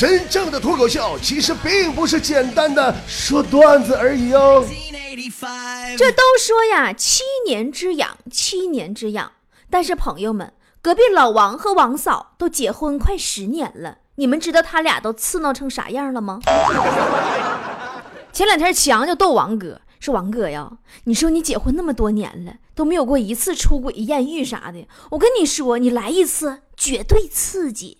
真正的脱口秀其实并不是简单的说段子而已哦。这都说呀，七年之痒，七年之痒。但是朋友们，隔壁老王和王嫂都结婚快十年了，你们知道他俩都刺挠成啥样了吗？前两天强就逗王哥说：“王哥呀，你说你结婚那么多年了，都没有过一次出轨、艳遇啥的。我跟你说，你来一次绝对刺激。”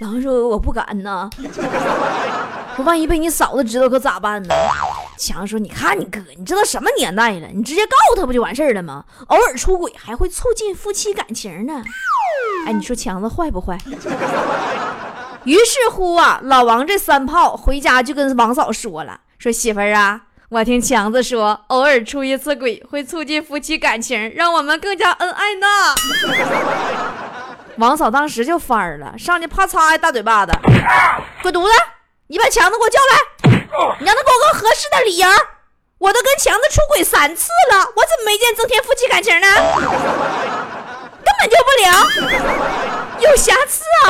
狼说：“我不敢呐，说万一被你嫂子知道可咋办呢？”强说：“你看你哥，你知道什么年代了？你直接告他不就完事儿了吗？偶尔出轨还会促进夫妻感情呢。”哎，你说强子坏不坏？于是乎啊，老王这三炮回家就跟王嫂说了：“说媳妇儿啊，我听强子说，偶尔出一次轨会促进夫妻感情，让我们更加恩爱呢。”王嫂当时就翻了，上去啪嚓一大嘴巴子，滚犊子！你把强子给我叫来，你让他给我个合适的理由。我都跟强子出轨三次了，我怎么没见增添夫妻感情呢？根本就不灵，有瑕疵啊！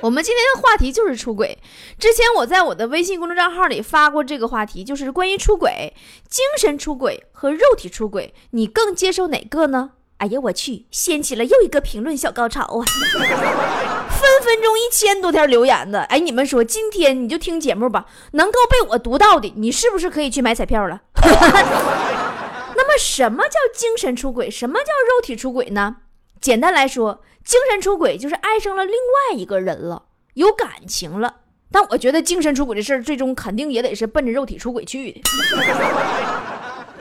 我们今天的话题就是出轨。之前我在我的微信公众账号里发过这个话题，就是关于出轨、精神出轨和肉体出轨，你更接受哪个呢？哎呀，我去，掀起了又一个评论小高潮啊！分分钟一千多条留言的，哎，你们说今天你就听节目吧，能够被我读到的，你是不是可以去买彩票了？那么，什么叫精神出轨？什么叫肉体出轨呢？简单来说，精神出轨就是爱上了另外一个人了，有感情了。但我觉得精神出轨的事儿，最终肯定也得是奔着肉体出轨去的。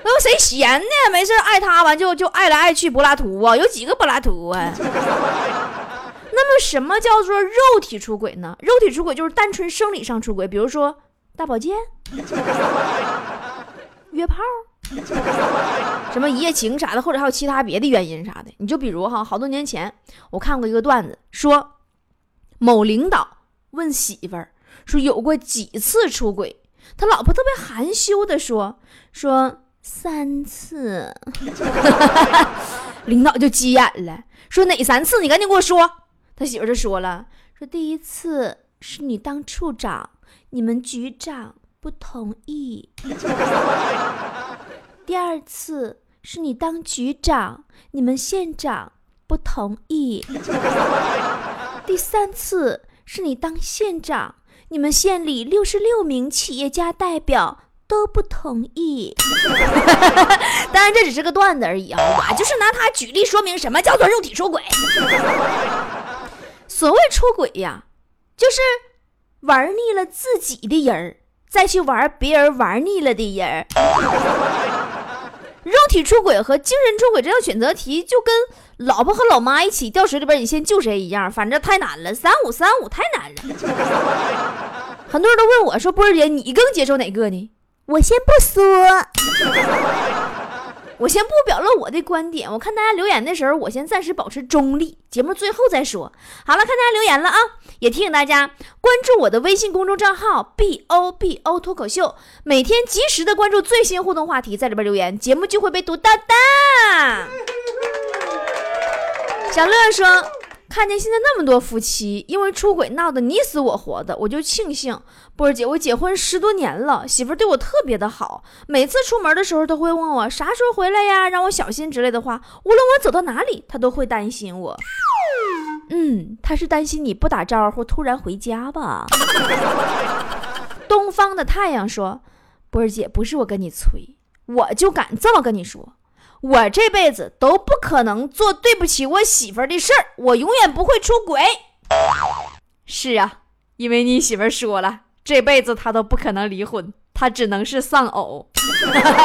那有谁闲呢？没事爱他完就就爱来爱去柏拉图啊？有几个柏拉图啊？那么什么叫做肉体出轨呢？肉体出轨就是单纯生理上出轨，比如说大保健、约炮、什么一夜情啥的，或者还有其他别的原因啥的。你就比如哈，好多年前我看过一个段子，说某领导问媳妇儿说有过几次出轨，他老婆特别含羞的说说。三次，领导就急眼了，说哪三次？你赶紧给我说。他媳妇就说了，说第一次是你当处长，你们局长不同意；第二次是你当局长，你们县长不同意；第三次是你当县长，你们县里六十六名企业家代表。都不同意，当然这只是个段子而已啊！我就是拿它举例说明什么叫做肉体出轨。所谓出轨呀，就是玩腻了自己的人儿，再去玩别人玩腻了的人儿。肉体出轨和精神出轨这道选择题，就跟老婆和老妈一起掉水里边，你先救谁一样，反正太难了，三五三五太难了。很多人都问我说：“波儿姐，你更接受哪个呢？”我先不说，我先不表露我的观点。我看大家留言的时候，我先暂时保持中立。节目最后再说。好了，看大家留言了啊！也提醒大家关注我的微信公众账号 “b o b o” 脱口秀，每天及时的关注最新互动话题，在里边留言，节目就会被读到的。小乐说。看见现在那么多夫妻因为出轨闹得你死我活的，我就庆幸波儿姐，我结婚十多年了，媳妇对我特别的好，每次出门的时候都会问我啥时候回来呀，让我小心之类的话。无论我走到哪里，她都会担心我。嗯，她是担心你不打招呼突然回家吧？东方的太阳说，波儿姐不是我跟你吹，我就敢这么跟你说。我这辈子都不可能做对不起我媳妇儿的事儿，我永远不会出轨。是啊，因为你媳妇儿说了，这辈子她都不可能离婚，她只能是丧偶。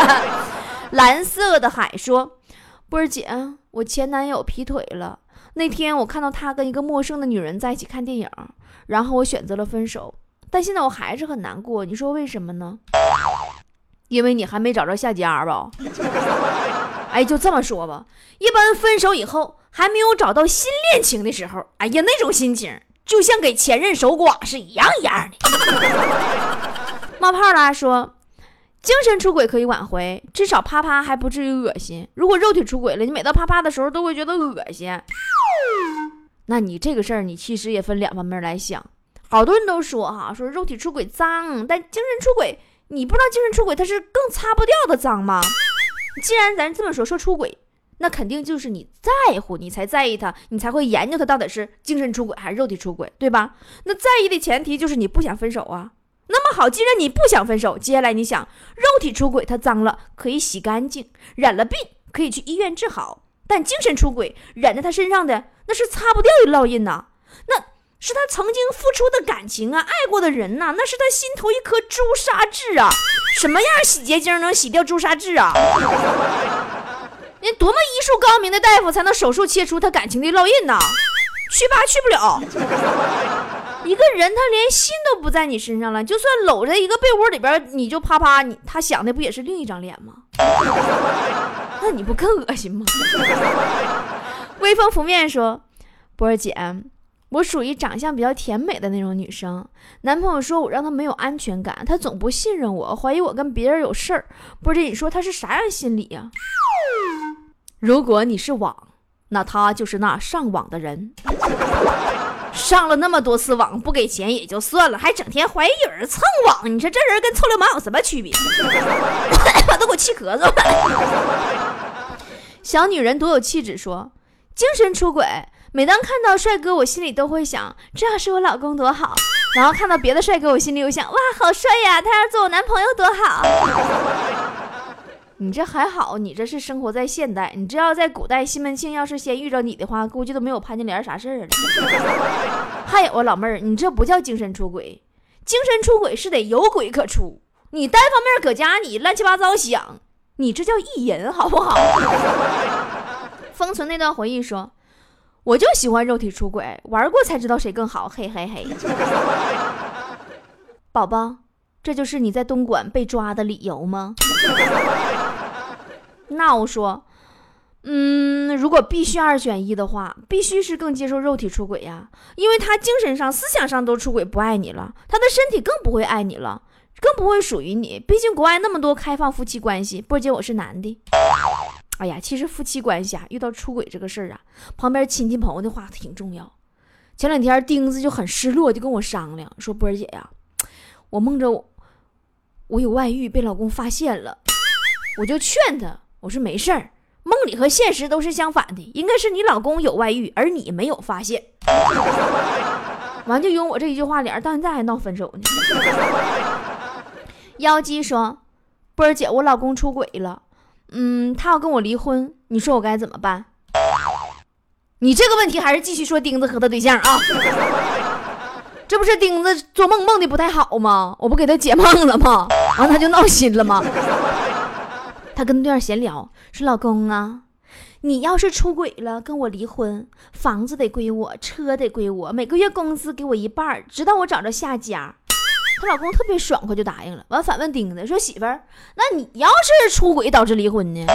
蓝色的海说：“波儿姐，我前男友劈腿了。那天我看到他跟一个陌生的女人在一起看电影，然后我选择了分手。但现在我还是很难过。你说为什么呢？因为你还没找着下家吧？”哎，就这么说吧，一般分手以后还没有找到新恋情的时候，哎呀，那种心情就像给前任守寡是一样一样的。冒泡啦说，精神出轨可以挽回，至少啪啪还不至于恶心。如果肉体出轨了，你每到啪啪的时候都会觉得恶心。那你这个事儿，你其实也分两方面来想。好多人都说哈，说肉体出轨脏，但精神出轨，你不知道精神出轨它是更擦不掉的脏吗？既然咱这么说，说出轨，那肯定就是你在乎，你才在意他，你才会研究他到底是精神出轨还是肉体出轨，对吧？那在意的前提就是你不想分手啊。那么好，既然你不想分手，接下来你想，肉体出轨他脏了可以洗干净，染了病可以去医院治好，但精神出轨染在他身上的那是擦不掉的烙印呐，那。是他曾经付出的感情啊，爱过的人呐，那是他心头一颗朱砂痣啊！什么样洗洁精能洗掉朱砂痣啊？那多么医术高明的大夫才能手术切除他感情的烙印呢？去吧，去不了。一个人他连心都不在你身上了，就算搂在一个被窝里边，你就啪啪，你他想的不也是另一张脸吗？那你不更恶心吗？微风拂面说：“波儿姐。”我属于长相比较甜美的那种女生，男朋友说我让他没有安全感，他总不信任我，怀疑我跟别人有事儿。不是你说他是啥样心理呀？如果你是网，那他就是那上网的人，上了那么多次网不给钱也就算了，还整天怀疑有人蹭网，你说这人跟臭流氓有什么区别？我 都给我气咳嗽了。小女人多有气质，说精神出轨。每当看到帅哥，我心里都会想，这要是我老公多好。然后看到别的帅哥，我心里又想，哇，好帅呀，他要做我男朋友多好。你这还好，你这是生活在现代。你这要在古代，西门庆要是先遇着你的话，估计都没有潘金莲啥事儿了。还有啊，老妹儿，你这不叫精神出轨，精神出轨是得有鬼可出。你单方面搁家你乱七八糟想，你这叫意淫，好不好？封存那段回忆说。我就喜欢肉体出轨，玩过才知道谁更好，嘿嘿嘿。宝宝，这就是你在东莞被抓的理由吗？那我说，嗯，如果必须二选一的话，必须是更接受肉体出轨呀，因为他精神上、思想上都出轨，不爱你了，他的身体更不会爱你了，更不会属于你。毕竟国外那么多开放夫妻关系，波姐我是男的。哎呀，其实夫妻关系啊，遇到出轨这个事儿啊，旁边亲戚朋友的话挺重要。前两天钉子就很失落，就跟我商量说：“波儿姐呀，我梦着我有外遇被老公发现了。”我就劝他，我说：“没事儿，梦里和现实都是相反的，应该是你老公有外遇，而你没有发现。”完就用我这一句话，俩人到现在还闹分手呢。妖姬说：“波儿姐，我老公出轨了。”嗯，他要跟我离婚，你说我该怎么办？你这个问题还是继续说钉子和他对象啊？这不是钉子做梦梦的不太好吗？我不给他解梦了吗？完他就闹心了吗？他跟对象闲聊，说老公啊，你要是出轨了，跟我离婚，房子得归我，车得归我，每个月工资给我一半，直到我找着下家。她老公特别爽快就答应了，完反问钉子说：“媳妇儿，那你要是出轨导致离婚呢？”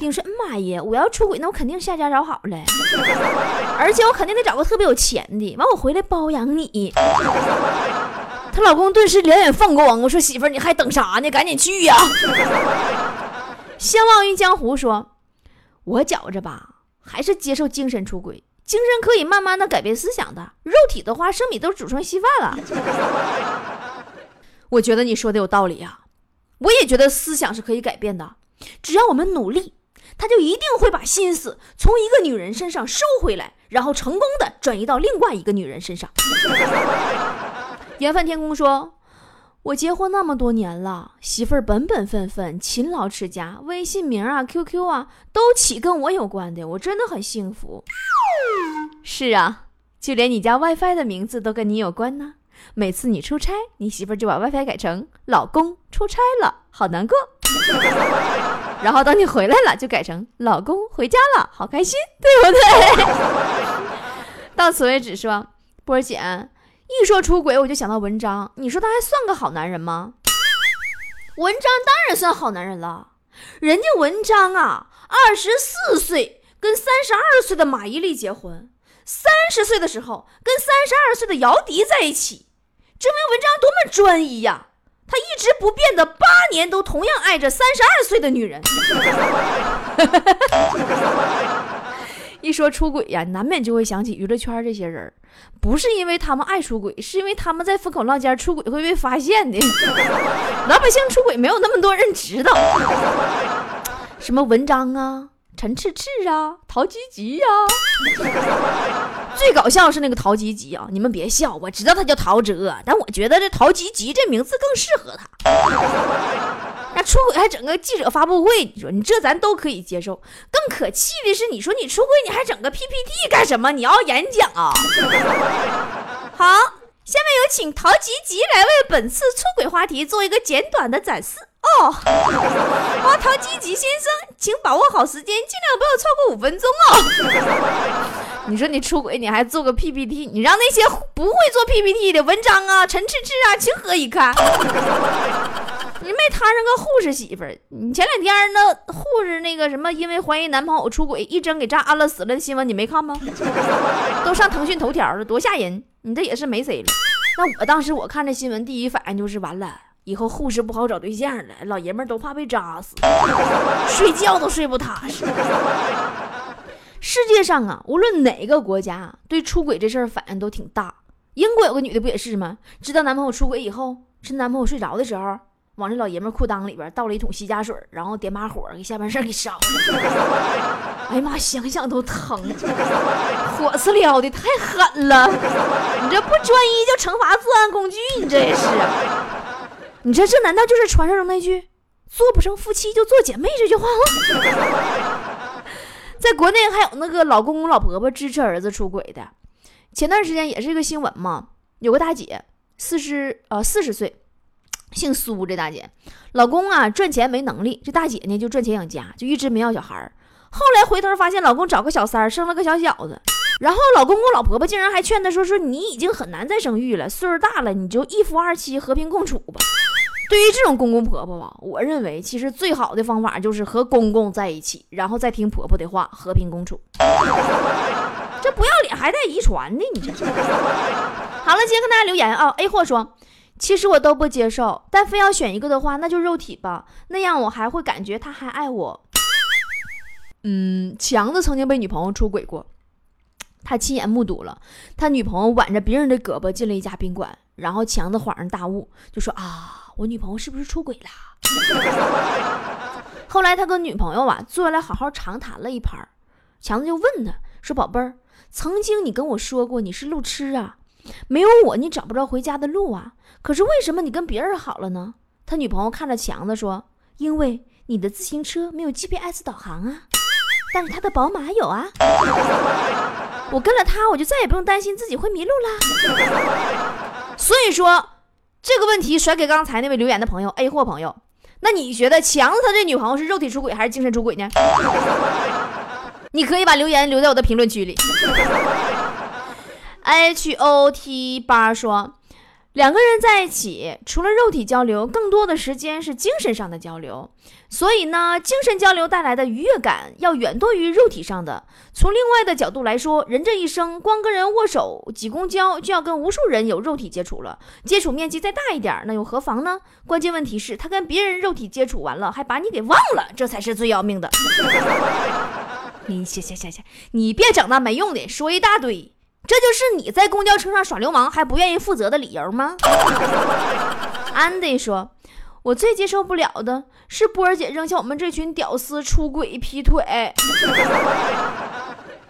钉说：“妈呀，我要出轨，那我肯定下家找好了，而且我肯定得找个特别有钱的，完我回来包养你。”她老公顿时两眼放光，我说：“媳妇儿，你还等啥呢？赶紧去呀！” 相忘于江湖说：“我觉着吧，还是接受精神出轨，精神可以慢慢的改变思想的，肉体的话，生米都煮成稀饭了。”我觉得你说的有道理呀，我也觉得思想是可以改变的，只要我们努力，他就一定会把心思从一个女人身上收回来，然后成功的转移到另外一个女人身上。缘分天空说：“我结婚那么多年了，媳妇儿本本分分、勤劳持家，微信名啊、QQ 啊都起跟我有关的，我真的很幸福。”是啊，就连你家 WiFi 的名字都跟你有关呢。每次你出差，你媳妇就把 WiFi 改成“老公出差了，好难过”，然后等你回来了，就改成“老公回家了，好开心”，对不对？到此为止，说波儿姐一说出轨，我就想到文章，你说他还算个好男人吗？文章当然算好男人了，人家文章啊，二十四岁跟三十二岁的马伊琍结婚，三十岁的时候跟三十二岁的姚笛在一起。证明文章多么专一呀！他一直不变的八年都同样爱着三十二岁的女人。一说出轨呀，难免就会想起娱乐圈这些人不是因为他们爱出轨，是因为他们在风口浪尖出轨会被发现的。老百姓出轨没有那么多人知道，什么文章啊。陈赤赤啊，陶吉吉呀，最搞笑是那个陶吉吉啊！你们别笑，我知道他叫陶喆，但我觉得这陶吉吉这名字更适合他。那出轨还整个记者发布会，你说你这咱都可以接受。更可气的是，你说你出轨你还整个 PPT 干什么？你要演讲啊？好，下面有请陶吉吉来为本次出轨话题做一个简短的展示。哦，花桃积极先生，请把握好时间，尽量不要超过五分钟哦。你说你出轨，你还做个 PPT，你让那些不会做 PPT 的文章啊，陈赤赤啊，情何以堪？你没摊上个护士媳妇儿？你前两天那护士那个什么，因为怀疑男朋友出轨，一针给扎安乐死了的新闻，你没看吗？都上腾讯头条了，多吓人！你这也是没谁了。那我当时我看这新闻，第一反应就是完了。以后护士不好找对象了，老爷们都怕被扎死，睡觉都睡不踏实。世界上啊，无论哪个国家对出轨这事儿反应都挺大。英国有个女的不也是吗？知道男朋友出轨以后，趁男朋友睡着的时候，往这老爷们裤裆里边倒了一桶洗甲水，然后点把火给下半身给烧了。哎呀妈，想想都疼，火是燎的太狠了！你这不专一就惩罚作案工具，你这也是。你说这难道就是传说中那句“做不成夫妻就做姐妹”这句话吗？在国内还有那个老公公老婆婆支持儿子出轨的，前段时间也是一个新闻嘛，有个大姐四十呃四十岁，姓苏，这大姐老公啊赚钱没能力，这大姐呢就赚钱养家，就一直没要小孩儿。后来回头发现老公找个小三儿生了个小小子，然后老公公老婆婆竟然还劝她说说你已经很难再生育了，岁数大了，你就一夫二妻和平共处吧。对于这种公公婆婆吧，我认为其实最好的方法就是和公公在一起，然后再听婆婆的话，和平共处。这不要脸还带遗传的，你这。好了，接着跟大家留言啊。A 货说，其实我都不接受，但非要选一个的话，那就肉体吧，那样我还会感觉他还爱我。嗯，强子曾经被女朋友出轨过，他亲眼目睹了他女朋友挽着别人的胳膊进了一家宾馆，然后强子恍然大悟，就说啊。我女朋友是不是出轨了？后来他跟女朋友啊坐下来好好长谈了一盘，强子就问他说：“宝贝儿，曾经你跟我说过你是路痴啊，没有我你找不着回家的路啊。可是为什么你跟别人好了呢？”他女朋友看着强子说：“因为你的自行车没有 GPS 导航啊，但是他的宝马有啊。我跟了他，我就再也不用担心自己会迷路啦。所以说。”这个问题甩给刚才那位留言的朋友 A 货朋友，那你觉得强子他这女朋友是肉体出轨还是精神出轨呢？你可以把留言留在我的评论区里。H O T 八说。两个人在一起，除了肉体交流，更多的时间是精神上的交流。所以呢，精神交流带来的愉悦感要远多于肉体上的。从另外的角度来说，人这一生光跟人握手、挤公交，就要跟无数人有肉体接触了。接触面积再大一点，那又何妨呢？关键问题是，他跟别人肉体接触完了，还把你给忘了，这才是最要命的。你行行行行，你别整那没用的，说一大堆。这就是你在公交车上耍流氓还不愿意负责的理由吗？安迪说：“我最接受不了的是波儿姐扔下我们这群屌丝出轨劈腿。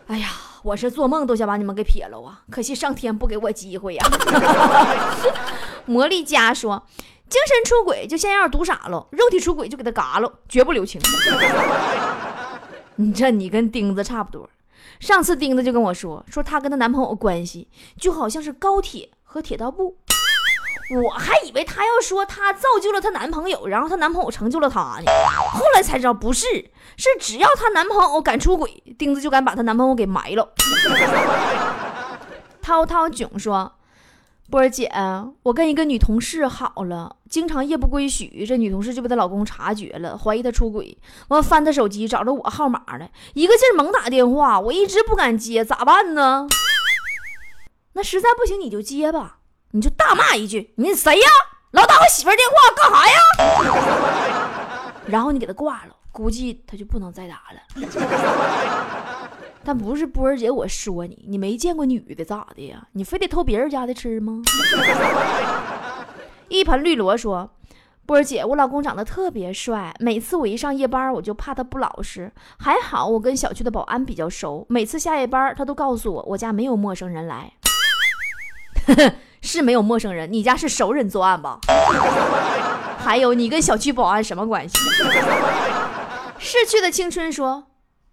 哎呀，我是做梦都想把你们给撇了啊！可惜上天不给我机会呀。”魔力佳说：“精神出轨就先让毒傻了，肉体出轨就给他嘎了，绝不留情。”你这你跟钉子差不多。上次钉子就跟我说，说她跟她男朋友关系就好像是高铁和铁道部，我还以为她要说她造就了她男朋友，然后她男朋友成就了她呢。后来才知道不是，是只要她男朋友敢出轨，钉子就敢把她男朋友给埋了。涛涛囧说。波姐，我跟一个女同事好了，经常夜不归宿，这女同事就被她老公察觉了，怀疑她出轨，完翻她手机找着我号码了，一个劲儿猛打电话，我一直不敢接，咋办呢？那实在不行你就接吧，你就大骂一句：“你谁呀？老打我媳妇电话干啥呀？” 然后你给他挂了，估计他就不能再打了。但不是波儿姐我说你，你没见过女的咋的呀？你非得偷别人家的吃吗？一盆绿萝说。波儿姐，我老公长得特别帅，每次我一上夜班，我就怕他不老实。还好我跟小区的保安比较熟，每次下夜班，他都告诉我我家没有陌生人来。是没有陌生人，你家是熟人作案吧？还有你跟小区保安什么关系？逝去的青春说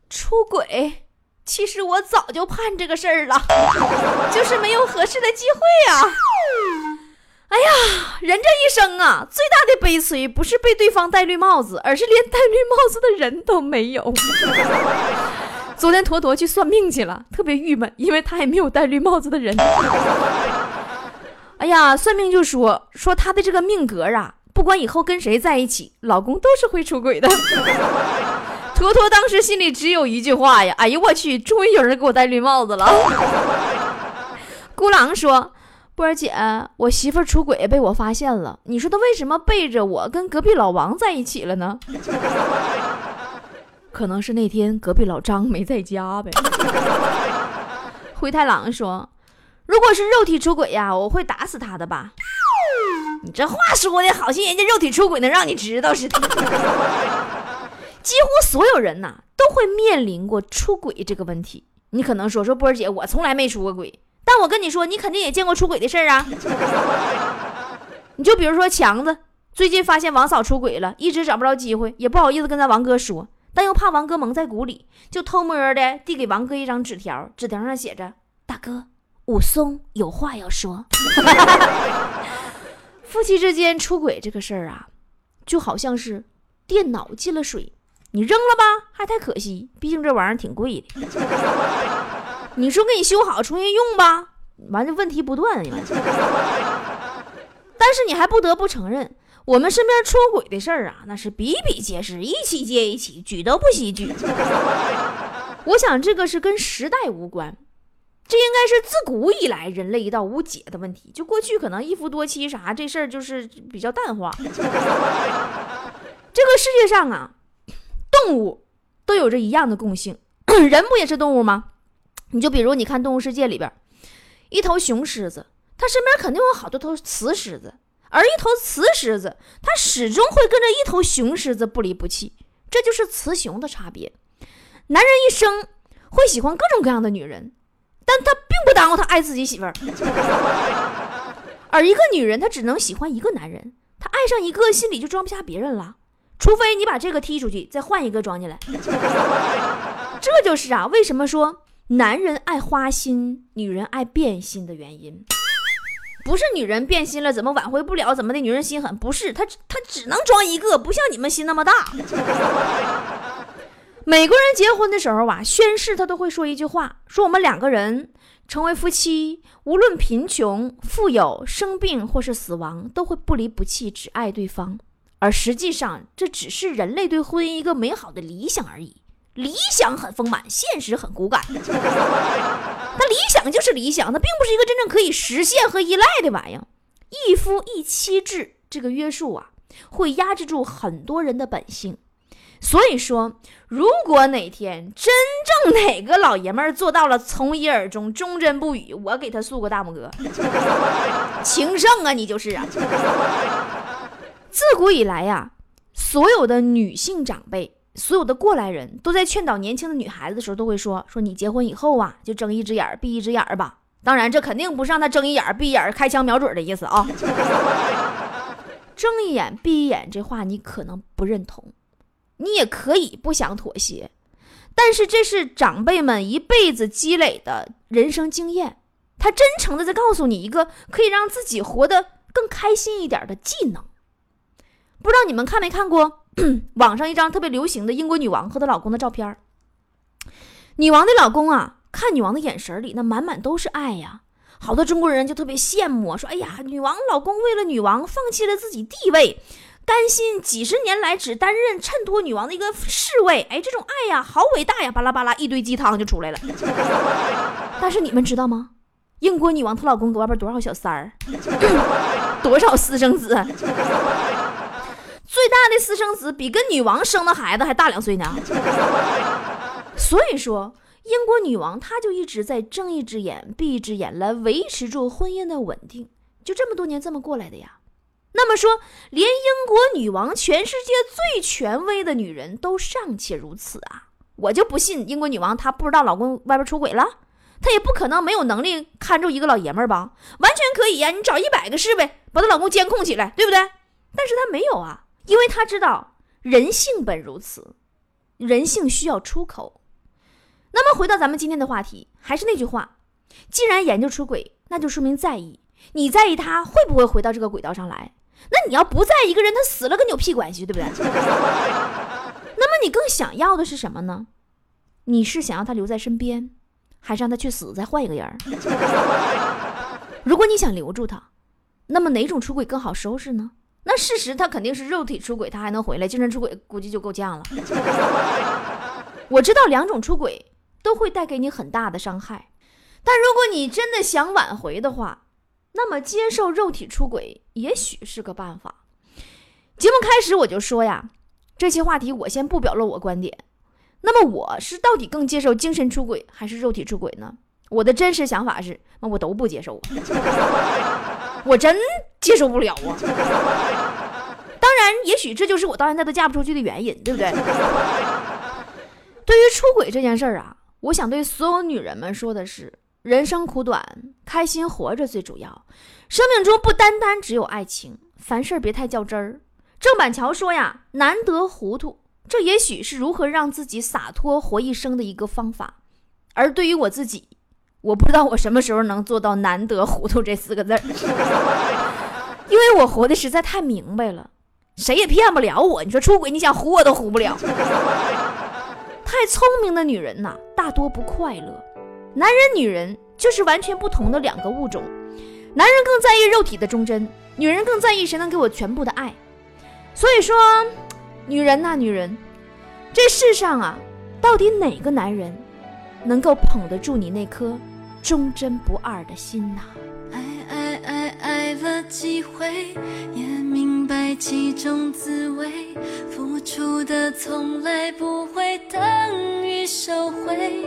出轨，其实我早就盼这个事儿了，就是没有合适的机会啊。哎呀，人这一生啊，最大的悲催不是被对方戴绿帽子，而是连戴绿帽子的人都没有。昨天坨坨去算命去了，特别郁闷，因为他也没有戴绿帽子的人。哎呀，算命就说说他的这个命格啊，不管以后跟谁在一起，老公都是会出轨的。坨坨当时心里只有一句话呀：哎呦我去，终于有人给我戴绿帽子了。孤狼说。波儿姐，我媳妇出轨被我发现了，你说她为什么背着我跟隔壁老王在一起了呢？可能是那天隔壁老张没在家呗。灰太狼说：“如果是肉体出轨呀，我会打死他的吧？”你这话说的好像人家肉体出轨能让你知道似的。几乎所有人呐都会面临过出轨这个问题。你可能说说波儿姐，我从来没出过轨。但我跟你说，你肯定也见过出轨的事儿啊！你就比如说强子，最近发现王嫂出轨了，一直找不着机会，也不好意思跟咱王哥说，但又怕王哥蒙在鼓里，就偷摸的递给王哥一张纸条，纸条上写着：“大哥，武松有话要说。”夫妻之间出轨这个事儿啊，就好像是电脑进了水，你扔了吧，还太可惜，毕竟这玩意儿挺贵的。你说给你修好重新用吧，完了问题不断。但是你还不得不承认，我们身边出轨的事儿啊，那是比比皆是，一起接一起，举都不惜举。我想这个是跟时代无关，这应该是自古以来人类一道无解的问题。就过去可能一夫多妻啥这事儿就是比较淡化。这个世界上啊，动物都有着一样的共性，人不也是动物吗？你就比如你看《动物世界》里边，一头雄狮子，它身边肯定有好多头雌狮子，而一头雌狮子，它始终会跟着一头雄狮子不离不弃，这就是雌雄的差别。男人一生会喜欢各种各样的女人，但他并不耽误他爱自己媳妇儿。而一个女人，她只能喜欢一个男人，她爱上一个，心里就装不下别人了，除非你把这个踢出去，再换一个装进来。这就是啊，为什么说？男人爱花心，女人爱变心的原因，不是女人变心了怎么挽回不了，怎么的？女人心狠，不是她，她只能装一个，不像你们心那么大。美国人结婚的时候啊，宣誓他都会说一句话，说我们两个人成为夫妻，无论贫穷、富有、生病或是死亡，都会不离不弃，只爱对方。而实际上，这只是人类对婚姻一个美好的理想而已。理想很丰满，现实很骨感。那理想就是理想，它并不是一个真正可以实现和依赖的玩意儿。一夫一妻制这个约束啊，会压制住很多人的本性。所以说，如果哪天真正哪个老爷们儿做到了从一而终、忠贞不渝，我给他竖个大拇哥。情圣啊，你就是啊！古以来呀，所有的女性长辈。所有的过来人都在劝导年轻的女孩子的时候，都会说：“说你结婚以后啊，就睁一只眼闭一只眼吧。”当然，这肯定不是让他睁一眼闭一眼开枪瞄准的意思啊。睁一眼闭一眼这话你可能不认同，你也可以不想妥协，但是这是长辈们一辈子积累的人生经验，他真诚的在告诉你一个可以让自己活得更开心一点的技能。不知道你们看没看过？网上一张特别流行的英国女王和她老公的照片女王的老公啊，看女王的眼神里那满满都是爱呀。好多中国人就特别羡慕，说：“哎呀，女王老公为了女王放弃了自己地位，甘心几十年来只担任衬托女王的一个侍卫。哎，这种爱呀，好伟大呀！巴拉巴拉一堆鸡汤就出来了。但是你们知道吗？英国女王她老公搁外边多少小三儿，多少私生子？”最大的私生子比跟女王生的孩子还大两岁呢，所以说英国女王她就一直在睁一只眼闭一只眼来维持住婚姻的稳定，就这么多年这么过来的呀。那么说，连英国女王，全世界最权威的女人都尚且如此啊，我就不信英国女王她不知道老公外边出轨了，她也不可能没有能力看住一个老爷们儿吧？完全可以呀，你找一百个是呗，把她老公监控起来，对不对？但是她没有啊，因为他知道人性本如此，人性需要出口。那么回到咱们今天的话题，还是那句话，既然研究出轨，那就说明在意。你在意他会不会回到这个轨道上来？那你要不在意一个人，他死了跟你有屁关系，对不对？那么你更想要的是什么呢？你是想要他留在身边，还是让他去死，再换一个人？如果你想留住他，那么哪种出轨更好收拾呢？那事实他肯定是肉体出轨，他还能回来；精神出轨估计就够呛了。我知道两种出轨都会带给你很大的伤害，但如果你真的想挽回的话，那么接受肉体出轨也许是个办法。节目开始我就说呀，这期话题我先不表露我观点。那么我是到底更接受精神出轨还是肉体出轨呢？我的真实想法是，那我都不接受，我真接受不了啊。当然，也许这就是我到现在都嫁不出去的原因，对不对？对于出轨这件事儿啊，我想对所有女人们说的是。人生苦短，开心活着最主要。生命中不单单只有爱情，凡事别太较真儿。郑板桥说呀：“难得糊涂，这也许是如何让自己洒脱活一生的一个方法。”而对于我自己，我不知道我什么时候能做到“难得糊涂”这四个字儿，因为我活的实在太明白了，谁也骗不了我。你说出轨，你想唬我都唬不了。太聪明的女人呐，大多不快乐。男人、女人就是完全不同的两个物种，男人更在意肉体的忠贞，女人更在意谁能给我全部的爱。所以说，女人呐，女人，这世上啊，到底哪个男人能够捧得住你那颗忠贞不二的心呐？爱了几回，也明白其中滋味，付出的从来不会等于收回。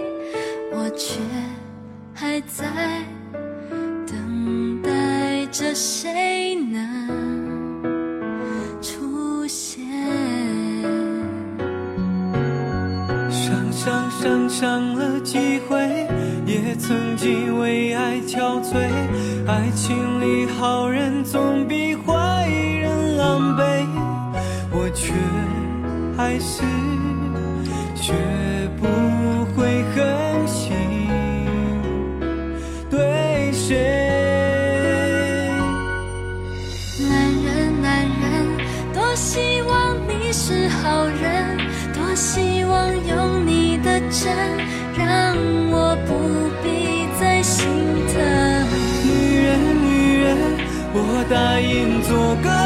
我却还在等待着谁能出现。伤伤伤伤了几回，也曾经为爱憔悴。爱情里好人总比坏人狼狈，我却还是答应做个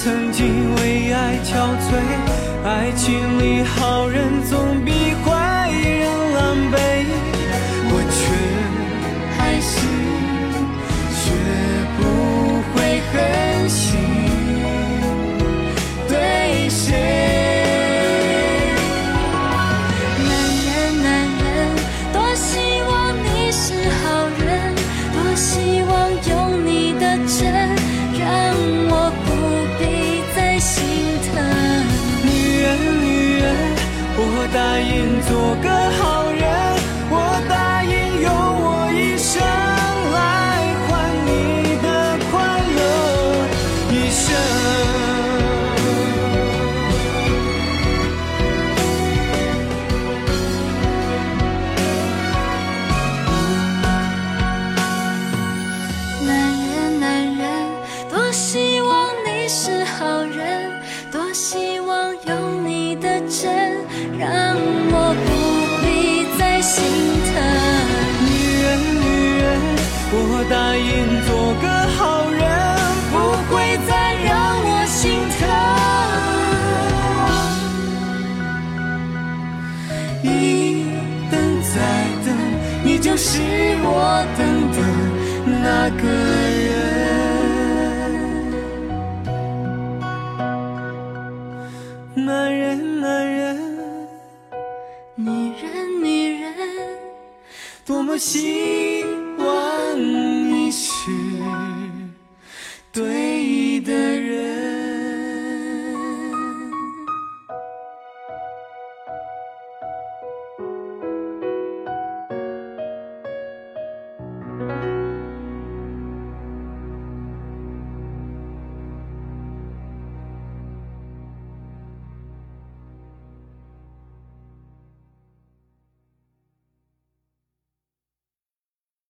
曾经为爱憔悴，爱情里好人总比我答应做个好我答应做个好人，不会再让我心疼。一等再等，你就是我等的那个人。男人，男人，女人，女人，多么希